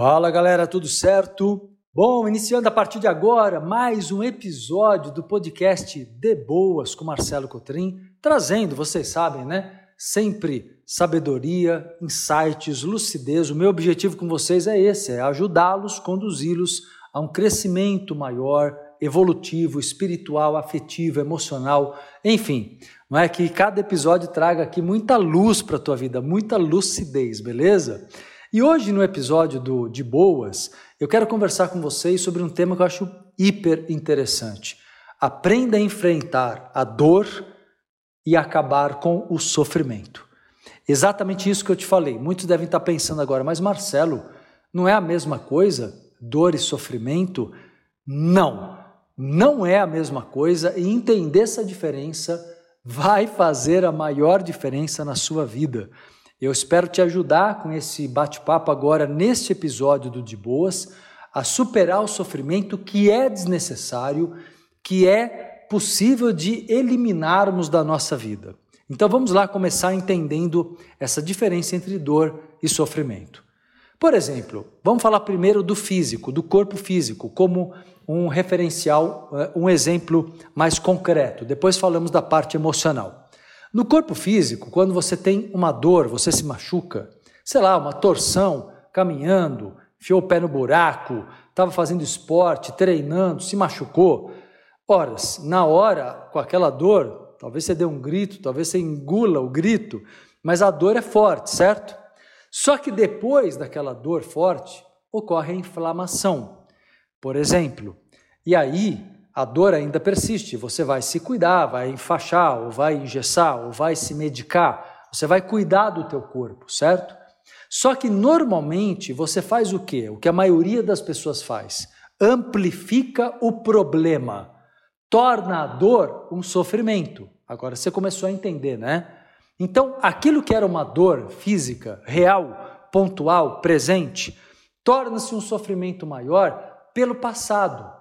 Fala galera, tudo certo? Bom, iniciando a partir de agora mais um episódio do podcast De Boas com Marcelo Cotrim, trazendo, vocês sabem, né? Sempre sabedoria, insights, lucidez. O meu objetivo com vocês é esse: é ajudá-los, conduzi-los a um crescimento maior, evolutivo, espiritual, afetivo, emocional, enfim. Não é que cada episódio traga aqui muita luz para a tua vida, muita lucidez, beleza? E hoje, no episódio do De Boas, eu quero conversar com vocês sobre um tema que eu acho hiper interessante. Aprenda a enfrentar a dor e acabar com o sofrimento. Exatamente isso que eu te falei. Muitos devem estar pensando agora, mas Marcelo, não é a mesma coisa? Dor e sofrimento? Não, não é a mesma coisa e entender essa diferença vai fazer a maior diferença na sua vida. Eu espero te ajudar com esse bate-papo agora, neste episódio do De Boas, a superar o sofrimento que é desnecessário, que é possível de eliminarmos da nossa vida. Então vamos lá começar entendendo essa diferença entre dor e sofrimento. Por exemplo, vamos falar primeiro do físico, do corpo físico, como um referencial, eh, um exemplo mais concreto. Depois falamos da parte emocional. No corpo físico, quando você tem uma dor, você se machuca, sei lá, uma torção, caminhando, enfiou o pé no buraco, estava fazendo esporte, treinando, se machucou. Horas, na hora, com aquela dor, talvez você dê um grito, talvez você engula o grito, mas a dor é forte, certo? Só que depois daquela dor forte, ocorre a inflamação, por exemplo. E aí, a dor ainda persiste, você vai se cuidar, vai enfaixar, ou vai engessar, ou vai se medicar, você vai cuidar do teu corpo, certo? Só que normalmente você faz o quê? O que a maioria das pessoas faz? Amplifica o problema, torna a dor um sofrimento. Agora você começou a entender, né? Então, aquilo que era uma dor física, real, pontual, presente, torna-se um sofrimento maior pelo passado,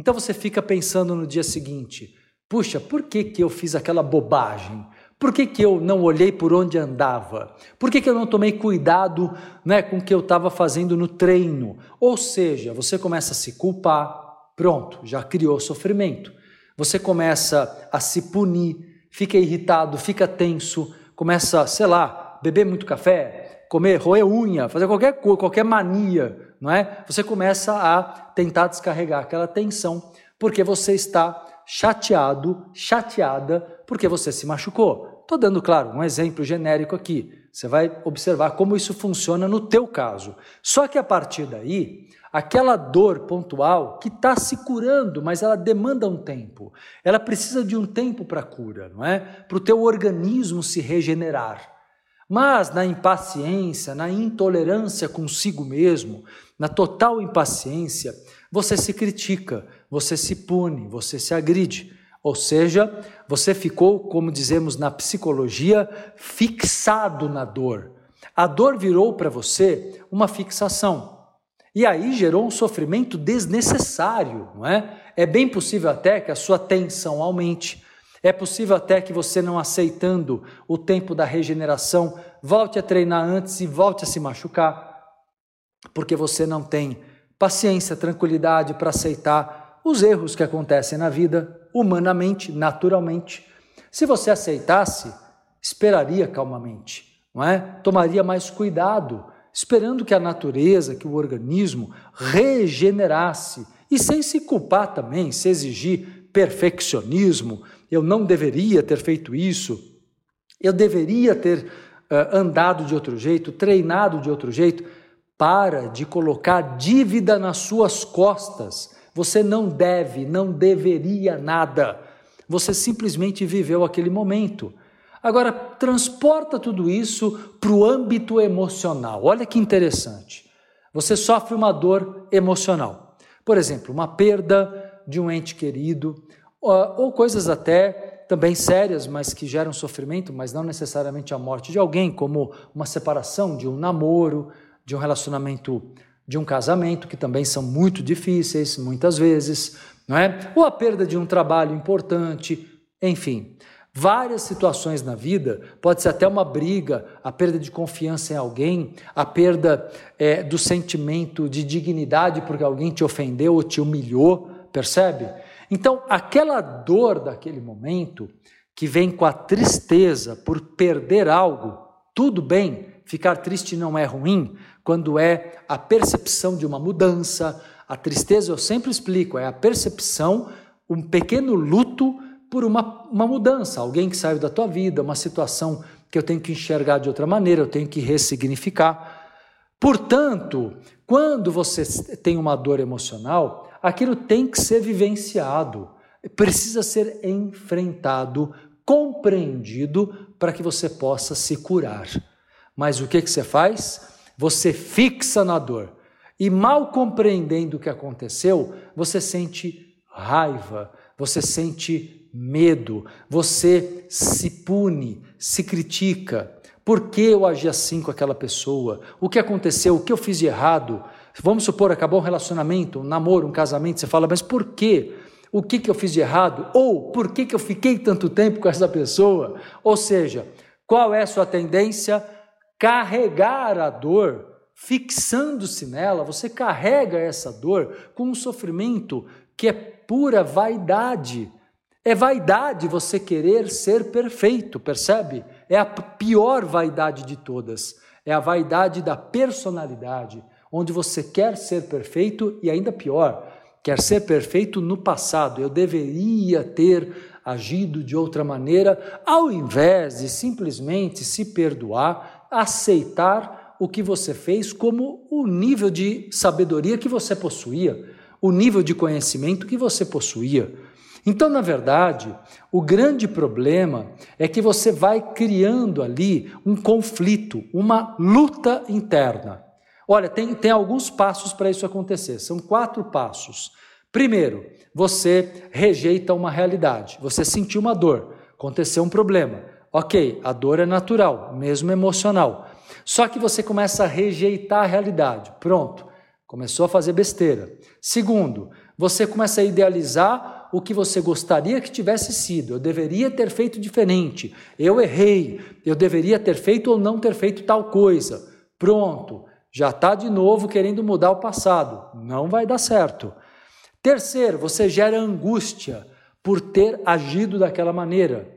então você fica pensando no dia seguinte: puxa, por que, que eu fiz aquela bobagem? Por que, que eu não olhei por onde andava? Por que, que eu não tomei cuidado né, com o que eu estava fazendo no treino? Ou seja, você começa a se culpar, pronto, já criou sofrimento. Você começa a se punir, fica irritado, fica tenso, começa, sei lá, beber muito café, comer, roer unha, fazer qualquer coisa, qualquer mania não é? Você começa a tentar descarregar aquela tensão porque você está chateado, chateada, porque você se machucou. Estou dando, claro, um exemplo genérico aqui. Você vai observar como isso funciona no teu caso. Só que a partir daí, aquela dor pontual que está se curando, mas ela demanda um tempo. Ela precisa de um tempo para cura, não é? Para o teu organismo se regenerar. Mas na impaciência, na intolerância consigo mesmo, na total impaciência, você se critica, você se pune, você se agride. Ou seja, você ficou, como dizemos na psicologia, fixado na dor. A dor virou para você uma fixação. E aí gerou um sofrimento desnecessário, não é? É bem possível até que a sua tensão aumente, é possível até que você, não aceitando o tempo da regeneração, volte a treinar antes e volte a se machucar, porque você não tem paciência, tranquilidade para aceitar os erros que acontecem na vida, humanamente, naturalmente. Se você aceitasse, esperaria calmamente, não é? Tomaria mais cuidado, esperando que a natureza, que o organismo regenerasse e sem se culpar também, se exigir perfeccionismo, eu não deveria ter feito isso, eu deveria ter uh, andado de outro jeito, treinado de outro jeito. Para de colocar dívida nas suas costas. Você não deve, não deveria nada. Você simplesmente viveu aquele momento. Agora, transporta tudo isso para o âmbito emocional. Olha que interessante. Você sofre uma dor emocional. Por exemplo, uma perda de um ente querido, ou coisas até também sérias, mas que geram sofrimento, mas não necessariamente a morte de alguém, como uma separação de um namoro, de um relacionamento, de um casamento, que também são muito difíceis, muitas vezes, não é? Ou a perda de um trabalho importante, enfim. Várias situações na vida, pode ser até uma briga, a perda de confiança em alguém, a perda é, do sentimento de dignidade porque alguém te ofendeu ou te humilhou, percebe? Então, aquela dor daquele momento, que vem com a tristeza por perder algo, tudo bem, ficar triste não é ruim, quando é a percepção de uma mudança, a tristeza eu sempre explico, é a percepção, um pequeno luto por uma, uma mudança, alguém que saiu da tua vida, uma situação que eu tenho que enxergar de outra maneira, eu tenho que ressignificar. Portanto, quando você tem uma dor emocional, aquilo tem que ser vivenciado, precisa ser enfrentado, compreendido para que você possa se curar. Mas o que, que você faz? Você fixa na dor. E mal compreendendo o que aconteceu, você sente raiva, você sente medo, você se pune, se critica. Por que eu agi assim com aquela pessoa? O que aconteceu? O que eu fiz de errado? Vamos supor, acabou um relacionamento, um namoro, um casamento, você fala, mas por quê? O que, que eu fiz de errado? Ou por que, que eu fiquei tanto tempo com essa pessoa? Ou seja, qual é a sua tendência? Carregar a dor, fixando-se nela, você carrega essa dor com um sofrimento que é pura vaidade. É vaidade você querer ser perfeito, percebe? É a pior vaidade de todas. É a vaidade da personalidade, onde você quer ser perfeito e ainda pior, quer ser perfeito no passado. Eu deveria ter agido de outra maneira, ao invés de simplesmente se perdoar, aceitar o que você fez como o nível de sabedoria que você possuía, o nível de conhecimento que você possuía. Então, na verdade, o grande problema é que você vai criando ali um conflito, uma luta interna. Olha, tem, tem alguns passos para isso acontecer, são quatro passos. Primeiro, você rejeita uma realidade, você sentiu uma dor, aconteceu um problema. Ok, a dor é natural, mesmo emocional. Só que você começa a rejeitar a realidade. Pronto, começou a fazer besteira. Segundo, você começa a idealizar o que você gostaria que tivesse sido. Eu deveria ter feito diferente. Eu errei. Eu deveria ter feito ou não ter feito tal coisa. Pronto, já está de novo querendo mudar o passado. Não vai dar certo. Terceiro, você gera angústia por ter agido daquela maneira.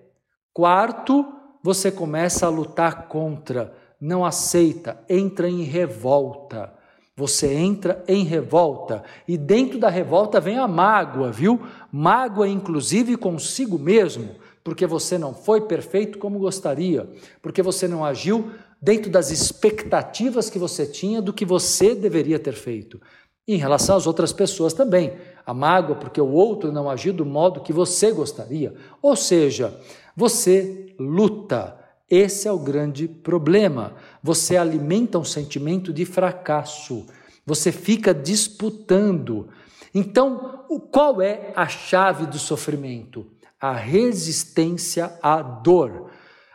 Quarto, você começa a lutar contra, não aceita, entra em revolta. Você entra em revolta e dentro da revolta vem a mágoa, viu? Mágoa, inclusive, consigo mesmo, porque você não foi perfeito como gostaria, porque você não agiu dentro das expectativas que você tinha do que você deveria ter feito. E em relação às outras pessoas também. A mágoa porque o outro não agiu do modo que você gostaria. Ou seja, você luta esse é o grande problema. Você alimenta um sentimento de fracasso. Você fica disputando. Então, qual é a chave do sofrimento? A resistência à dor.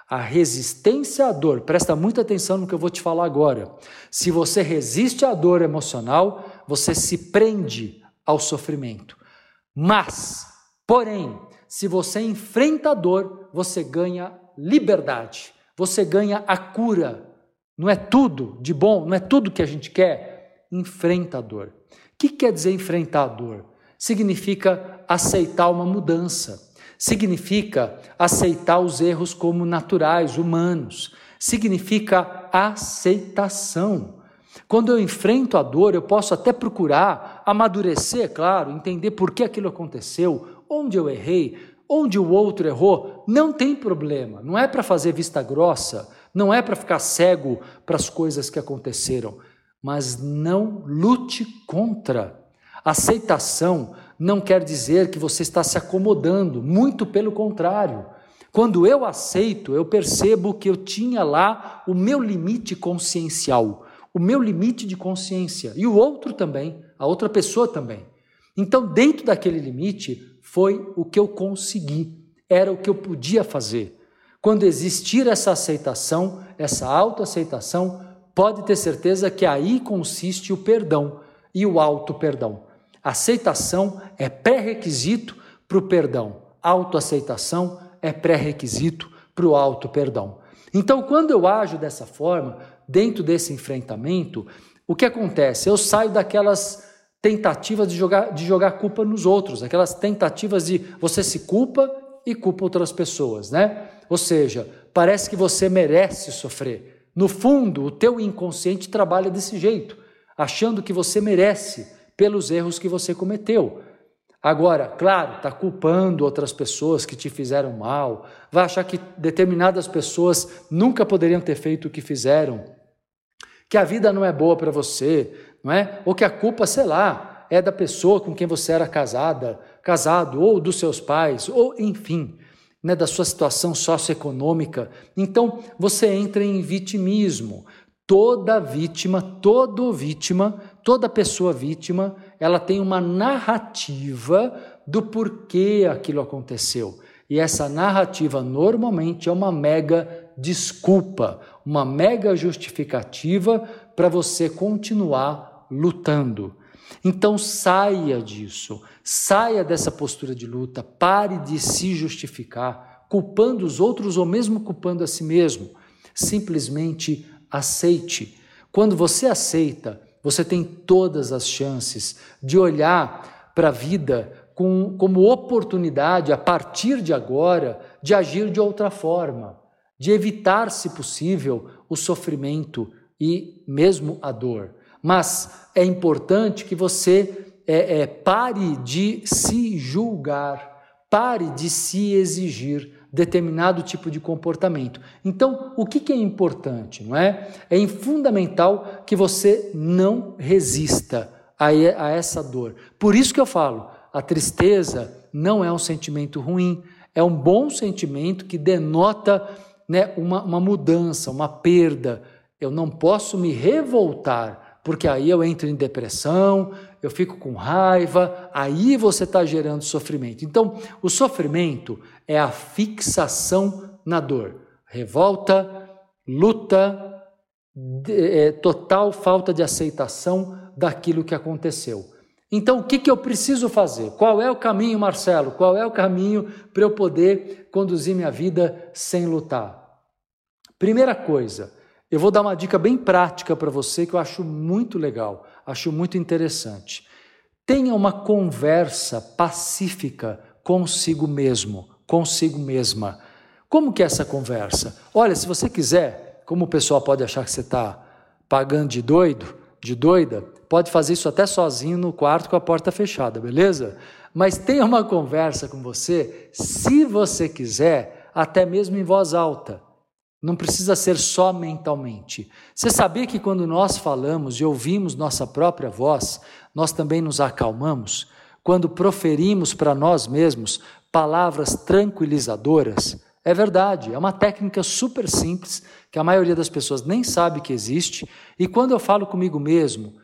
A resistência à dor. Presta muita atenção no que eu vou te falar agora. Se você resiste à dor emocional, você se prende ao sofrimento. Mas, porém, se você enfrenta a dor, você ganha liberdade, você ganha a cura. Não é tudo de bom, não é tudo que a gente quer. Enfrenta a dor. O que quer dizer enfrentar a dor? Significa aceitar uma mudança, significa aceitar os erros como naturais, humanos, significa aceitação. Quando eu enfrento a dor, eu posso até procurar amadurecer, claro, entender por que aquilo aconteceu, onde eu errei, Onde o outro errou, não tem problema, não é para fazer vista grossa, não é para ficar cego para as coisas que aconteceram, mas não lute contra. Aceitação não quer dizer que você está se acomodando, muito pelo contrário. Quando eu aceito, eu percebo que eu tinha lá o meu limite consciencial, o meu limite de consciência, e o outro também, a outra pessoa também. Então, dentro daquele limite, foi o que eu consegui, era o que eu podia fazer. Quando existir essa aceitação, essa autoaceitação, pode ter certeza que aí consiste o perdão e o auto-perdão. Aceitação é pré-requisito para o perdão. Autoaceitação é pré-requisito para o auto-perdão. Então, quando eu ajo dessa forma, dentro desse enfrentamento, o que acontece? Eu saio daquelas tentativas de jogar, de jogar culpa nos outros, aquelas tentativas de você se culpa e culpa outras pessoas, né? Ou seja, parece que você merece sofrer. No fundo, o teu inconsciente trabalha desse jeito, achando que você merece pelos erros que você cometeu. Agora, claro, está culpando outras pessoas que te fizeram mal, vai achar que determinadas pessoas nunca poderiam ter feito o que fizeram, que a vida não é boa para você, não é? Ou que a culpa, sei lá, é da pessoa com quem você era casada, casado, ou dos seus pais, ou enfim, né, da sua situação socioeconômica. Então, você entra em vitimismo. Toda vítima, todo vítima, toda pessoa vítima, ela tem uma narrativa do porquê aquilo aconteceu. E essa narrativa normalmente é uma mega desculpa, uma mega justificativa para você continuar lutando. Então saia disso, saia dessa postura de luta, pare de se justificar, culpando os outros ou mesmo culpando a si mesmo. Simplesmente aceite. Quando você aceita, você tem todas as chances de olhar para a vida com, como oportunidade, a partir de agora, de agir de outra forma, de evitar, se possível, o sofrimento e mesmo a dor. Mas é importante que você é, é, pare de se julgar, pare de se exigir determinado tipo de comportamento. Então, o que, que é importante, não é? É fundamental que você não resista a, a essa dor. Por isso que eu falo, a tristeza não é um sentimento ruim, é um bom sentimento que denota né, uma, uma mudança, uma perda. Eu não posso me revoltar porque aí eu entro em depressão, eu fico com raiva, aí você está gerando sofrimento. Então, o sofrimento é a fixação na dor, revolta, luta, é, total falta de aceitação daquilo que aconteceu. Então, o que, que eu preciso fazer? Qual é o caminho, Marcelo? Qual é o caminho para eu poder conduzir minha vida sem lutar? Primeira coisa, eu vou dar uma dica bem prática para você que eu acho muito legal, acho muito interessante. Tenha uma conversa pacífica consigo mesmo, consigo mesma. Como que é essa conversa? Olha, se você quiser, como o pessoal pode achar que você está pagando de doido, de doida, pode fazer isso até sozinho no quarto com a porta fechada, beleza? Mas tenha uma conversa com você, se você quiser, até mesmo em voz alta. Não precisa ser só mentalmente. Você sabia que quando nós falamos e ouvimos nossa própria voz, nós também nos acalmamos? Quando proferimos para nós mesmos palavras tranquilizadoras? É verdade, é uma técnica super simples que a maioria das pessoas nem sabe que existe. E quando eu falo comigo mesmo,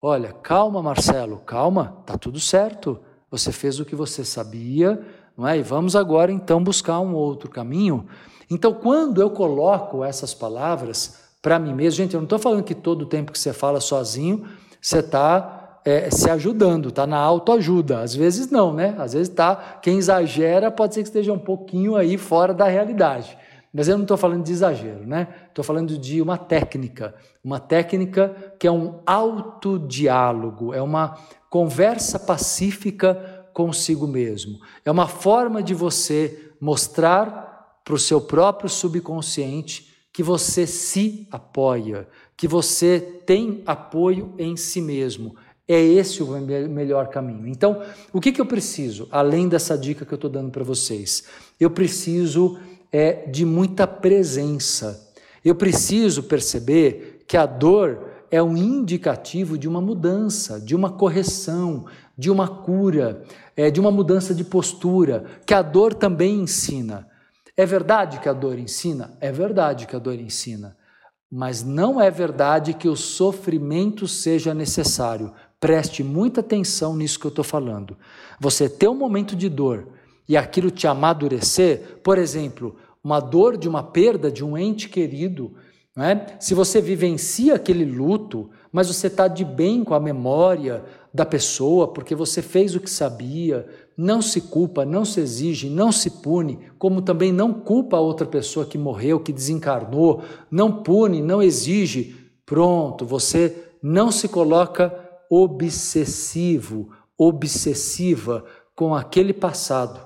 olha, calma, Marcelo, calma, tá tudo certo. Você fez o que você sabia, não é? E vamos agora então buscar um outro caminho. Então, quando eu coloco essas palavras para mim mesmo, gente, eu não estou falando que todo tempo que você fala sozinho, você está é, se ajudando, está na autoajuda. Às vezes não, né? Às vezes está. Quem exagera pode ser que esteja um pouquinho aí fora da realidade. Mas eu não estou falando de exagero, né? Estou falando de uma técnica, uma técnica que é um autodiálogo, é uma conversa pacífica consigo mesmo. É uma forma de você mostrar para o seu próprio subconsciente que você se apoia, que você tem apoio em si mesmo. É esse o melhor caminho. Então, o que, que eu preciso, além dessa dica que eu estou dando para vocês? Eu preciso é, de muita presença. Eu preciso perceber que a dor é um indicativo de uma mudança, de uma correção, de uma cura, é, de uma mudança de postura, que a dor também ensina. É verdade que a dor ensina? É verdade que a dor ensina. Mas não é verdade que o sofrimento seja necessário. Preste muita atenção nisso que eu estou falando. Você ter um momento de dor e aquilo te amadurecer, por exemplo, uma dor de uma perda de um ente querido, é? se você vivencia aquele luto, mas você está de bem com a memória da pessoa, porque você fez o que sabia, não se culpa, não se exige, não se pune, como também não culpa a outra pessoa que morreu, que desencarnou, não pune, não exige. Pronto, você não se coloca obsessivo, obsessiva com aquele passado.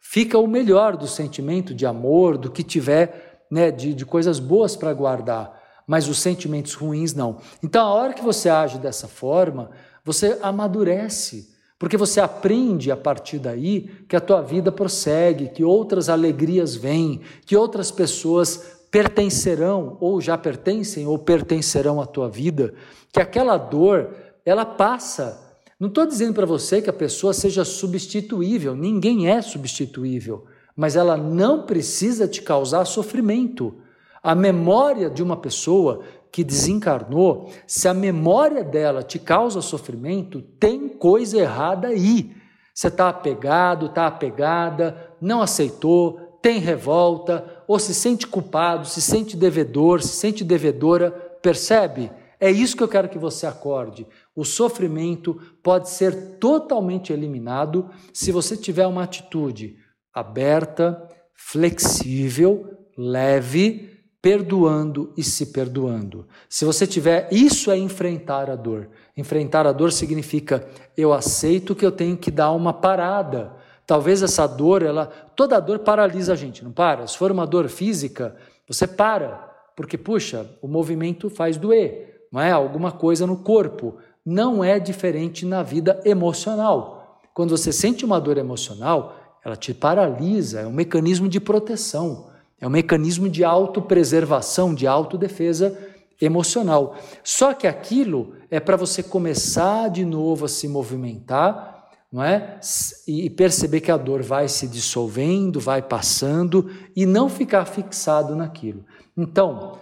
Fica o melhor do sentimento de amor, do que tiver, né, de, de coisas boas para guardar, mas os sentimentos ruins não. Então, a hora que você age dessa forma, você amadurece, porque você aprende a partir daí que a tua vida prossegue, que outras alegrias vêm, que outras pessoas pertencerão ou já pertencem ou pertencerão à tua vida, que aquela dor, ela passa não estou dizendo para você que a pessoa seja substituível, ninguém é substituível, mas ela não precisa te causar sofrimento. A memória de uma pessoa que desencarnou, se a memória dela te causa sofrimento, tem coisa errada aí. Você está apegado, está apegada, não aceitou, tem revolta, ou se sente culpado, se sente devedor, se sente devedora, percebe? É isso que eu quero que você acorde. O sofrimento pode ser totalmente eliminado se você tiver uma atitude aberta, flexível, leve, perdoando e se perdoando. Se você tiver, isso é enfrentar a dor. Enfrentar a dor significa eu aceito que eu tenho que dar uma parada. Talvez essa dor, ela, toda dor paralisa a gente, não para? Se for uma dor física, você para, porque puxa, o movimento faz doer não é? Alguma coisa no corpo. Não é diferente na vida emocional. Quando você sente uma dor emocional, ela te paralisa, é um mecanismo de proteção, é um mecanismo de autopreservação, de autodefesa emocional. Só que aquilo é para você começar de novo a se movimentar, não é? E perceber que a dor vai se dissolvendo, vai passando e não ficar fixado naquilo. Então,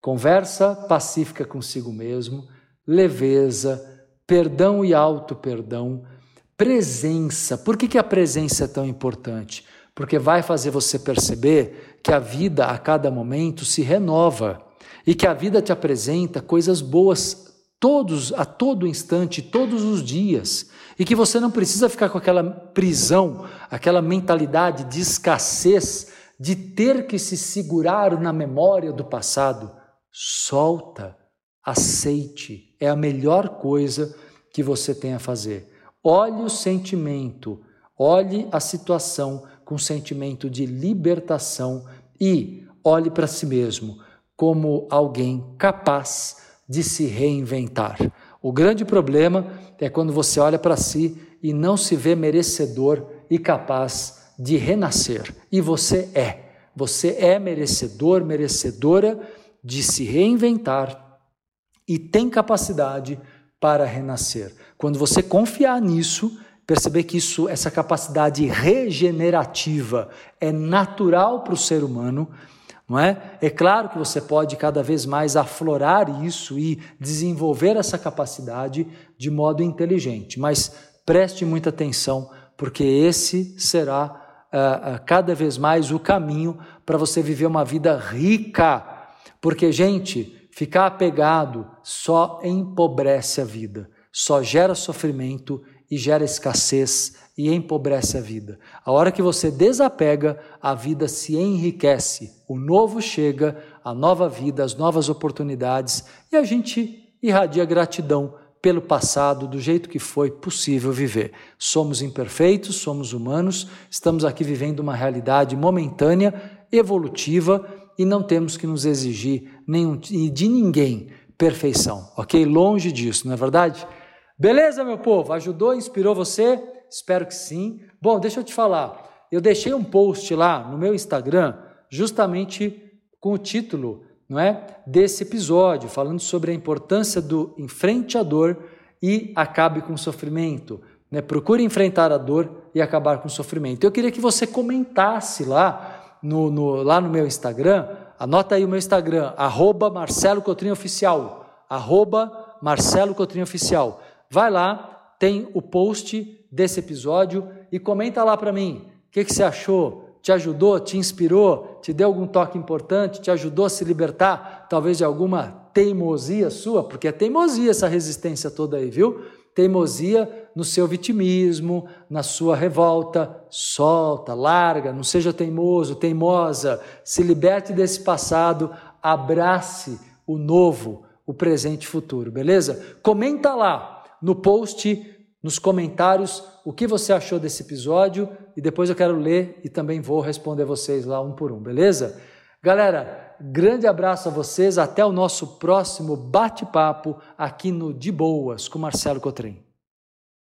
Conversa pacífica consigo mesmo, leveza, perdão e auto-perdão, presença. Por que, que a presença é tão importante? Porque vai fazer você perceber que a vida a cada momento se renova e que a vida te apresenta coisas boas todos a todo instante, todos os dias, e que você não precisa ficar com aquela prisão, aquela mentalidade de escassez, de ter que se segurar na memória do passado. Solta, aceite, é a melhor coisa que você tem a fazer. Olhe o sentimento, olhe a situação com sentimento de libertação e olhe para si mesmo como alguém capaz de se reinventar. O grande problema é quando você olha para si e não se vê merecedor e capaz de renascer. E você é. Você é merecedor, merecedora de se reinventar e tem capacidade para renascer. Quando você confiar nisso, perceber que isso, essa capacidade regenerativa é natural para o ser humano, não é? É claro que você pode cada vez mais aflorar isso e desenvolver essa capacidade de modo inteligente, mas preste muita atenção, porque esse será uh, uh, cada vez mais o caminho para você viver uma vida rica porque, gente, ficar apegado só empobrece a vida, só gera sofrimento e gera escassez e empobrece a vida. A hora que você desapega, a vida se enriquece, o novo chega, a nova vida, as novas oportunidades e a gente irradia gratidão pelo passado, do jeito que foi possível viver. Somos imperfeitos, somos humanos, estamos aqui vivendo uma realidade momentânea, evolutiva e não temos que nos exigir nenhum, de ninguém perfeição, ok? Longe disso, não é verdade? Beleza, meu povo? Ajudou, inspirou você? Espero que sim. Bom, deixa eu te falar. Eu deixei um post lá no meu Instagram, justamente com o título, não é, desse episódio, falando sobre a importância do enfrente a dor e acabe com o sofrimento. Né? Procure enfrentar a dor e acabar com o sofrimento. Eu queria que você comentasse lá no, no, lá no meu Instagram, anota aí o meu Instagram, arroba Marcelo Cotrim Oficial, arroba Marcelo Cotrim Oficial. Vai lá, tem o post desse episódio e comenta lá para mim. O que, que você achou, te ajudou, te inspirou, te deu algum toque importante, te ajudou a se libertar, talvez de alguma teimosia sua, porque é teimosia essa resistência toda aí, viu? Teimosia no seu vitimismo, na sua revolta, solta, larga, não seja teimoso, teimosa, se liberte desse passado, abrace o novo, o presente e futuro, beleza? Comenta lá no post, nos comentários, o que você achou desse episódio e depois eu quero ler e também vou responder vocês lá um por um, beleza? Galera, grande abraço a vocês, até o nosso próximo bate-papo aqui no De Boas com Marcelo Cotrim.